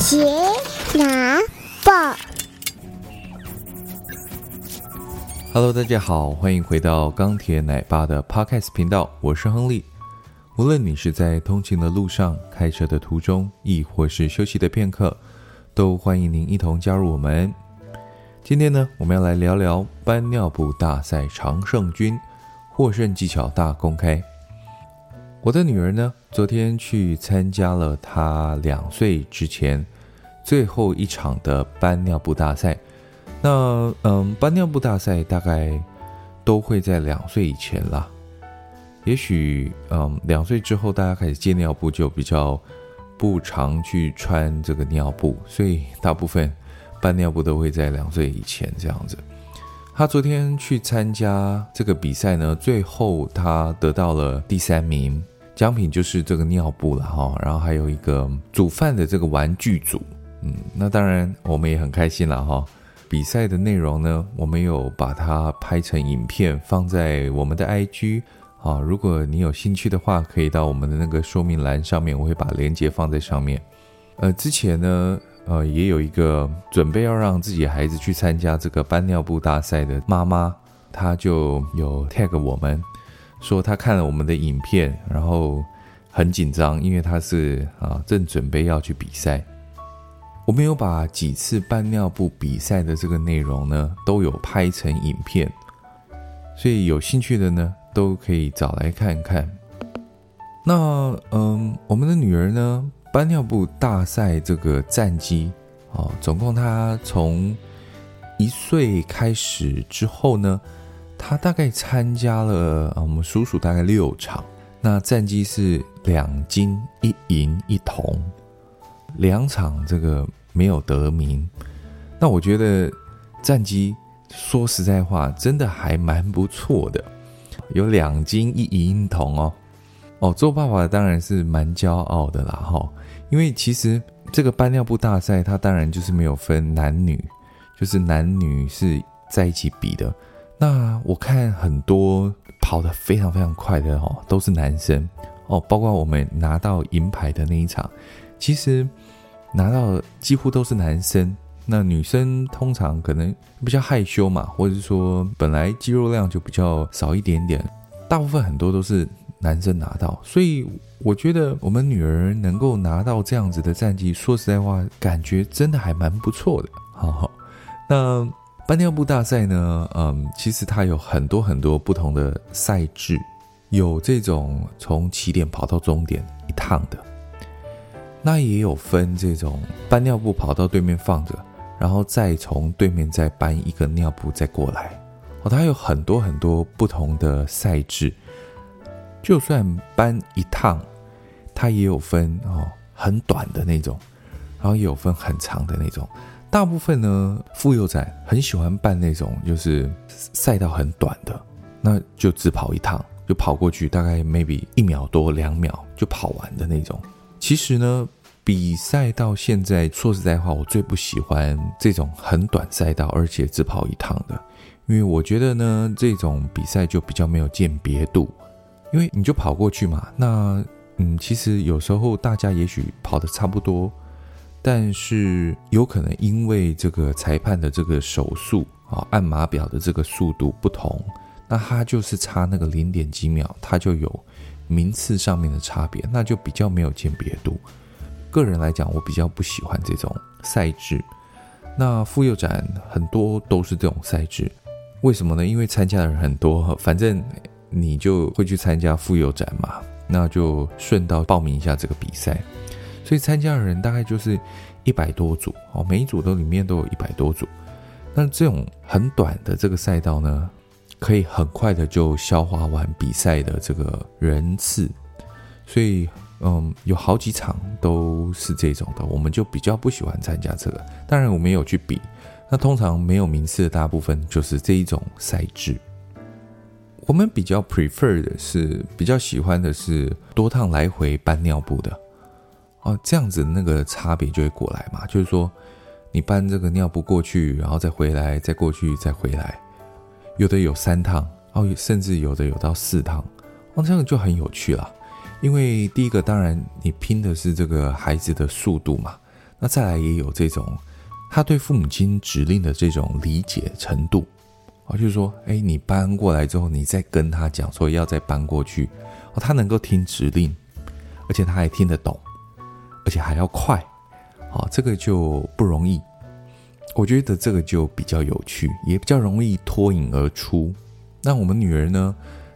杰拿报，Hello，大家好，欢迎回到钢铁奶爸的 Podcast 频道，我是亨利。无论你是在通勤的路上、开车的途中，亦或是休息的片刻，都欢迎您一同加入我们。今天呢，我们要来聊聊搬尿布大赛常胜军获胜技巧大公开。我的女儿呢，昨天去参加了他两岁之前最后一场的搬尿布大赛。那嗯，搬尿布大赛大概都会在两岁以前啦。也许嗯，两岁之后大家开始戒尿布，就比较不常去穿这个尿布，所以大部分搬尿布都会在两岁以前这样子。他昨天去参加这个比赛呢，最后他得到了第三名。奖品就是这个尿布了哈，然后还有一个煮饭的这个玩具组，嗯，那当然我们也很开心了哈。比赛的内容呢，我们有把它拍成影片放在我们的 IG 啊，如果你有兴趣的话，可以到我们的那个说明栏上面，我会把链接放在上面。呃，之前呢，呃，也有一个准备要让自己孩子去参加这个搬尿布大赛的妈妈，她就有 tag 我们。说他看了我们的影片，然后很紧张，因为他是啊正准备要去比赛。我们有把几次搬尿布比赛的这个内容呢，都有拍成影片，所以有兴趣的呢都可以找来看看。那嗯，我们的女儿呢，搬尿布大赛这个战绩啊，总共她从一岁开始之后呢。他大概参加了啊，我们叔叔大概六场，那战绩是两金一银一铜，两场这个没有得名。那我觉得战绩说实在话，真的还蛮不错的，有两金一银一铜哦。哦，做爸爸当然是蛮骄傲的啦哈，因为其实这个搬尿布大赛，它当然就是没有分男女，就是男女是在一起比的。那我看很多跑得非常非常快的哦，都是男生哦，包括我们拿到银牌的那一场，其实拿到几乎都是男生。那女生通常可能比较害羞嘛，或者说本来肌肉量就比较少一点点，大部分很多都是男生拿到。所以我觉得我们女儿能够拿到这样子的战绩，说实在话，感觉真的还蛮不错的。好好，那。搬尿布大赛呢，嗯，其实它有很多很多不同的赛制，有这种从起点跑到终点一趟的，那也有分这种搬尿布跑到对面放着，然后再从对面再搬一个尿布再过来，哦，它有很多很多不同的赛制，就算搬一趟，它也有分哦，很短的那种，然后也有分很长的那种。大部分呢，妇幼仔很喜欢办那种，就是赛道很短的，那就只跑一趟，就跑过去，大概 maybe 一秒多两秒就跑完的那种。其实呢，比赛到现在，说实在话，我最不喜欢这种很短赛道，而且只跑一趟的，因为我觉得呢，这种比赛就比较没有鉴别度，因为你就跑过去嘛，那嗯，其实有时候大家也许跑的差不多。但是有可能因为这个裁判的这个手速啊，按码表的这个速度不同，那他就是差那个零点几秒，他就有名次上面的差别，那就比较没有鉴别度。个人来讲，我比较不喜欢这种赛制。那妇幼展很多都是这种赛制，为什么呢？因为参加的人很多，反正你就会去参加妇幼展嘛，那就顺道报名一下这个比赛。所以参加的人大概就是一百多组哦，每一组都里面都有一百多组。那这种很短的这个赛道呢，可以很快的就消化完比赛的这个人次。所以，嗯，有好几场都是这种的，我们就比较不喜欢参加这个。当然，我们有去比。那通常没有名次的大部分就是这一种赛制。我们比较 prefer 的是，比较喜欢的是多趟来回搬尿布的。哦，这样子那个差别就会过来嘛，就是说你搬这个尿布过去，然后再回来，再过去，再回来，有的有三趟，哦，甚至有的有到四趟，哦，这样就很有趣了。因为第一个，当然你拼的是这个孩子的速度嘛，那再来也有这种，他对父母亲指令的这种理解程度啊，就是说，哎，你搬过来之后，你再跟他讲说要再搬过去，哦，他能够听指令，而且他还听得懂，而且还要快，啊，这个就不容易。我觉得这个就比较有趣，也比较容易脱颖而出。那我们女儿呢，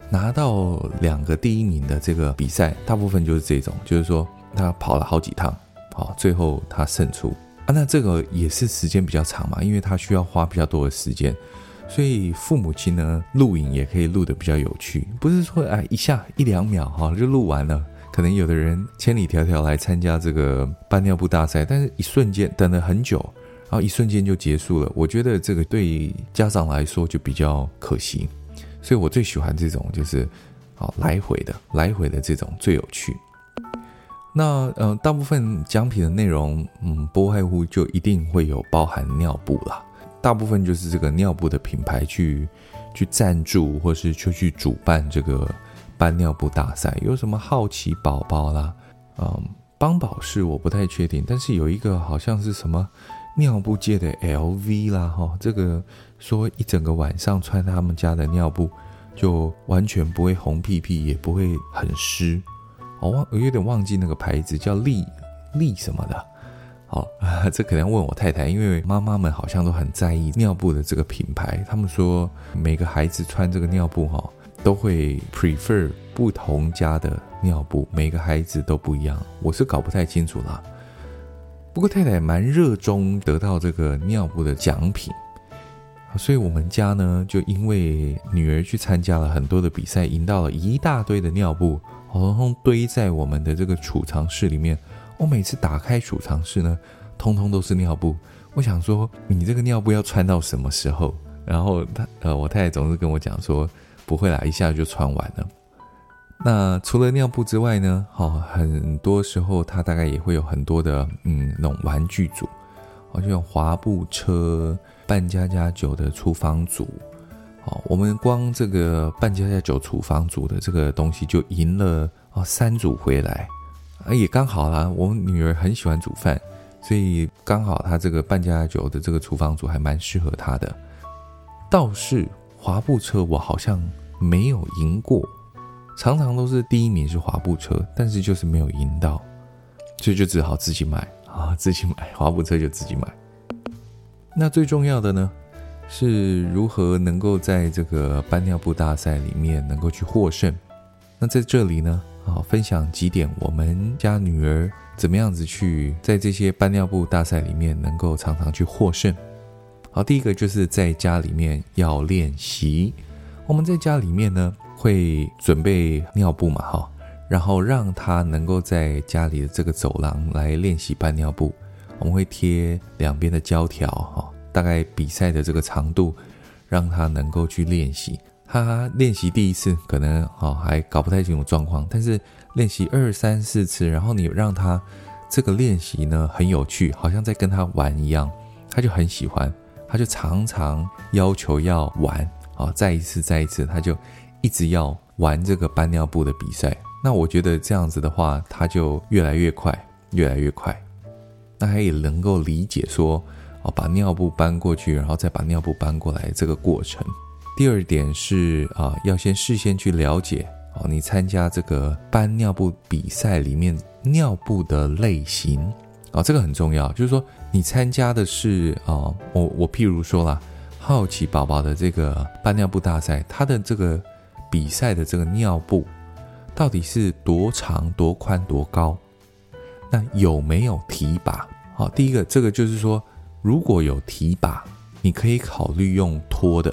拿到两个第一名的这个比赛，大部分就是这种，就是说她跑了好几趟，好，最后她胜出啊。那这个也是时间比较长嘛，因为她需要花比较多的时间，所以父母亲呢录影也可以录得比较有趣，不是说哎一下一两秒哈就录完了。可能有的人千里迢迢来参加这个搬尿布大赛，但是一瞬间等了很久。然后一瞬间就结束了，我觉得这个对家长来说就比较可惜，所以我最喜欢这种就是，好来回的来回的这种最有趣。那呃，大部分奖品的内容，嗯，不外乎就一定会有包含尿布啦。大部分就是这个尿布的品牌去去赞助，或是就去主办这个搬尿布大赛。有什么好奇宝宝啦，嗯，帮宝适我不太确定，但是有一个好像是什么。尿布界的 LV 啦，哈，这个说一整个晚上穿他们家的尿布，就完全不会红屁屁，也不会很湿。我忘，我有点忘记那个牌子叫丽丽什么的。好，这可能要问我太太，因为妈妈们好像都很在意尿布的这个品牌。他们说每个孩子穿这个尿布哈，都会 prefer 不同家的尿布，每个孩子都不一样。我是搞不太清楚啦。不过太太蛮热衷得到这个尿布的奖品，所以我们家呢，就因为女儿去参加了很多的比赛，赢到了一大堆的尿布，通通堆在我们的这个储藏室里面。我每次打开储藏室呢，通通都是尿布。我想说，你这个尿布要穿到什么时候？然后他呃，我太太总是跟我讲说，不会啦，一下就穿完了。那除了尿布之外呢？好，很多时候它大概也会有很多的嗯那种玩具组，好，就像滑步车、扮家家酒的厨房组。好，我们光这个扮家家酒厨房组的这个东西就赢了啊三组回来，啊也刚好啦。我们女儿很喜欢煮饭，所以刚好她这个扮家家酒的这个厨房组还蛮适合她的。倒是滑步车我好像没有赢过。常常都是第一名是滑步车，但是就是没有赢到，所以就只好自己买 啊，自己买滑步车就自己买。那最重要的呢，是如何能够在这个搬尿布大赛里面能够去获胜。那在这里呢，啊，分享几点我们家女儿怎么样子去在这些搬尿布大赛里面能够常常去获胜。好，第一个就是在家里面要练习。我们在家里面呢。会准备尿布嘛，哈，然后让他能够在家里的这个走廊来练习搬尿布。我们会贴两边的胶条，哈，大概比赛的这个长度，让他能够去练习。他练习第一次可能哈还搞不太清楚状况，但是练习二三四次，然后你让他这个练习呢很有趣，好像在跟他玩一样，他就很喜欢，他就常常要求要玩，啊，再一次再一次，他就。一直要玩这个搬尿布的比赛，那我觉得这样子的话，他就越来越快，越来越快。那他也能够理解说，哦，把尿布搬过去，然后再把尿布搬过来这个过程。第二点是啊，要先事先去了解哦，你参加这个搬尿布比赛里面尿布的类型啊，这个很重要。就是说，你参加的是啊，我我譬如说啦，好奇宝宝的这个搬尿布大赛，它的这个。比赛的这个尿布到底是多长、多宽、多高？那有没有提把？好，第一个，这个就是说，如果有提把，你可以考虑用拖的；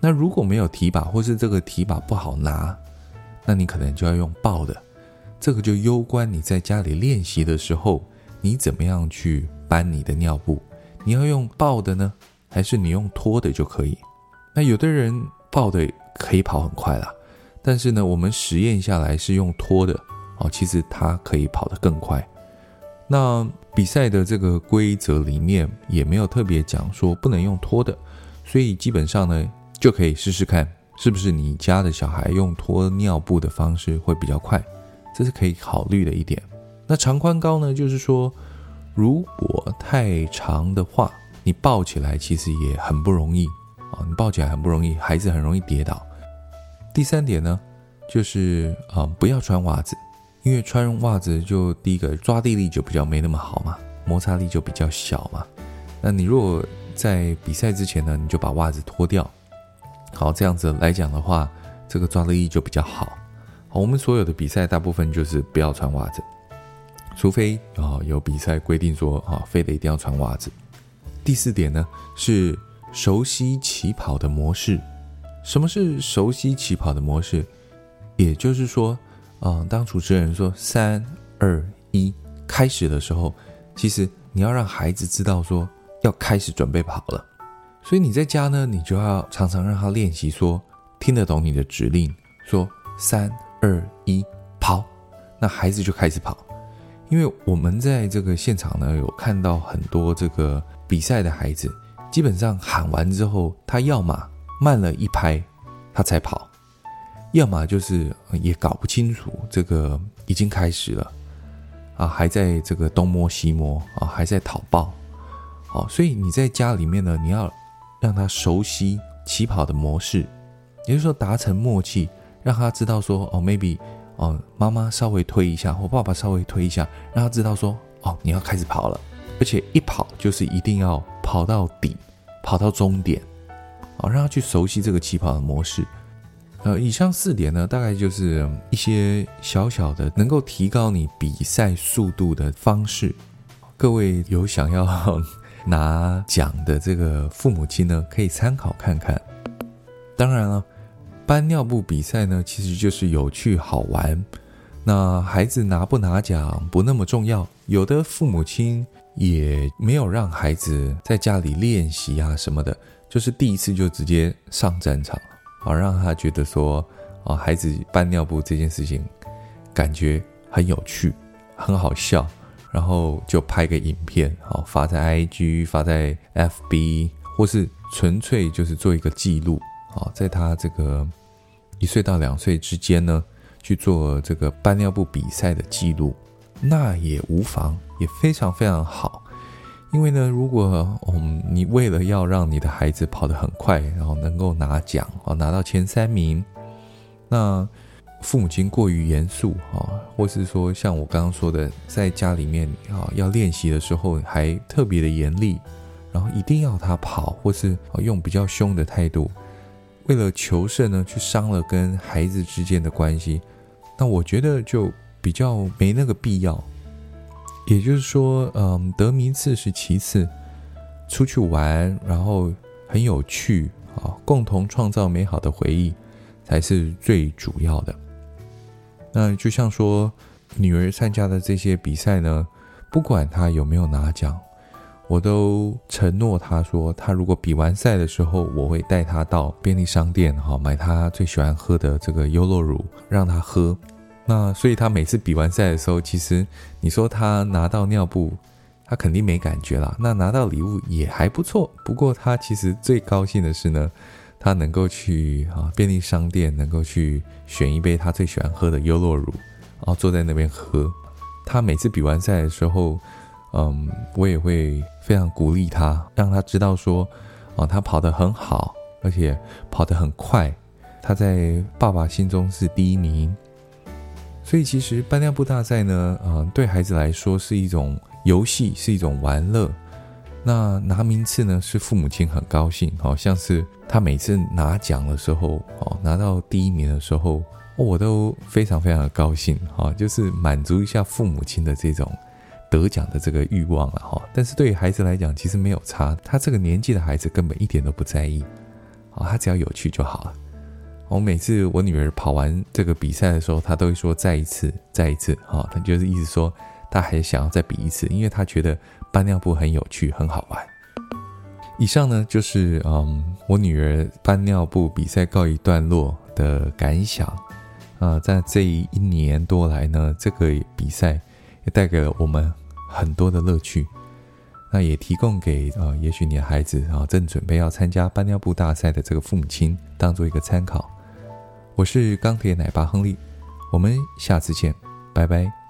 那如果没有提把，或是这个提把不好拿，那你可能就要用抱的。这个就攸关你在家里练习的时候，你怎么样去搬你的尿布？你要用抱的呢，还是你用拖的就可以？那有的人抱的可以跑很快啦。但是呢，我们实验下来是用拖的哦，其实它可以跑得更快。那比赛的这个规则里面也没有特别讲说不能用拖的，所以基本上呢就可以试试看，是不是你家的小孩用拖尿布的方式会比较快，这是可以考虑的一点。那长宽高呢，就是说，如果太长的话，你抱起来其实也很不容易啊，你抱起来很不容易，孩子很容易跌倒。第三点呢，就是啊，不要穿袜子，因为穿袜子就第一个抓地力就比较没那么好嘛，摩擦力就比较小嘛。那你如果在比赛之前呢，你就把袜子脱掉，好，这样子来讲的话，这个抓地力就比较好。好，我们所有的比赛大部分就是不要穿袜子。除非啊有比赛规定说啊，非得一定要穿袜子。第四点呢，是熟悉起跑的模式。什么是熟悉起跑的模式？也就是说，啊，当主持人说三二一开始的时候，其实你要让孩子知道说要开始准备跑了。所以你在家呢，你就要常常让他练习说听得懂你的指令，说三二一跑，那孩子就开始跑。因为我们在这个现场呢，有看到很多这个比赛的孩子，基本上喊完之后，他要么慢了一拍，他才跑；要么就是也搞不清楚这个已经开始了，啊，还在这个东摸西摸啊，还在讨报。好，所以你在家里面呢，你要让他熟悉起跑的模式，也就是说达成默契，让他知道说哦，maybe。哦，妈妈稍微推一下，或爸爸稍微推一下，让他知道说，哦，你要开始跑了，而且一跑就是一定要跑到底，跑到终点，好，让他去熟悉这个起跑的模式。呃，以上四点呢，大概就是一些小小的能够提高你比赛速度的方式。各位有想要拿奖的这个父母亲呢，可以参考看看。当然了。搬尿布比赛呢，其实就是有趣好玩。那孩子拿不拿奖不那么重要。有的父母亲也没有让孩子在家里练习啊什么的，就是第一次就直接上战场，好让他觉得说，啊，孩子搬尿布这件事情感觉很有趣，很好笑，然后就拍个影片，好发在 IG，发在 FB，或是纯粹就是做一个记录。啊，在他这个一岁到两岁之间呢，去做这个搬尿布比赛的记录，那也无妨，也非常非常好。因为呢，如果嗯你为了要让你的孩子跑得很快，然后能够拿奖啊，拿到前三名，那父母亲过于严肃啊，或是说像我刚刚说的，在家里面啊要练习的时候还特别的严厉，然后一定要他跑，或是用比较凶的态度。为了求胜呢，去伤了跟孩子之间的关系，那我觉得就比较没那个必要。也就是说，嗯，得名次是其次，出去玩，然后很有趣啊，共同创造美好的回忆才是最主要的。那就像说，女儿参加的这些比赛呢，不管她有没有拿奖。我都承诺他说，他如果比完赛的时候，我会带他到便利商店哈，买他最喜欢喝的这个优酪乳让他喝。那所以他每次比完赛的时候，其实你说他拿到尿布，他肯定没感觉啦。那拿到礼物也还不错。不过他其实最高兴的是呢，他能够去啊便利商店，能够去选一杯他最喜欢喝的优酪乳，然后坐在那边喝。他每次比完赛的时候。嗯，我也会非常鼓励他，让他知道说，啊，他跑得很好，而且跑得很快，他在爸爸心中是第一名。所以其实班尿布大赛呢，嗯，对孩子来说是一种游戏，是一种玩乐。那拿名次呢，是父母亲很高兴，好像是他每次拿奖的时候，哦，拿到第一名的时候，我都非常非常的高兴，哈，就是满足一下父母亲的这种。得奖的这个欲望了哈，但是对于孩子来讲，其实没有差。他这个年纪的孩子根本一点都不在意，啊，他只要有趣就好了。我每次我女儿跑完这个比赛的时候，她都会说再一次，再一次，哈，她就是意思说她还想要再比一次，因为她觉得搬尿布很有趣，很好玩。以上呢就是嗯，我女儿搬尿布比赛告一段落的感想啊，在这一年多来呢，这个比赛。也带给了我们很多的乐趣，那也提供给啊、呃，也许你的孩子啊正准备要参加搬尿布大赛的这个父母亲，当做一个参考。我是钢铁奶爸亨利，我们下次见，拜拜。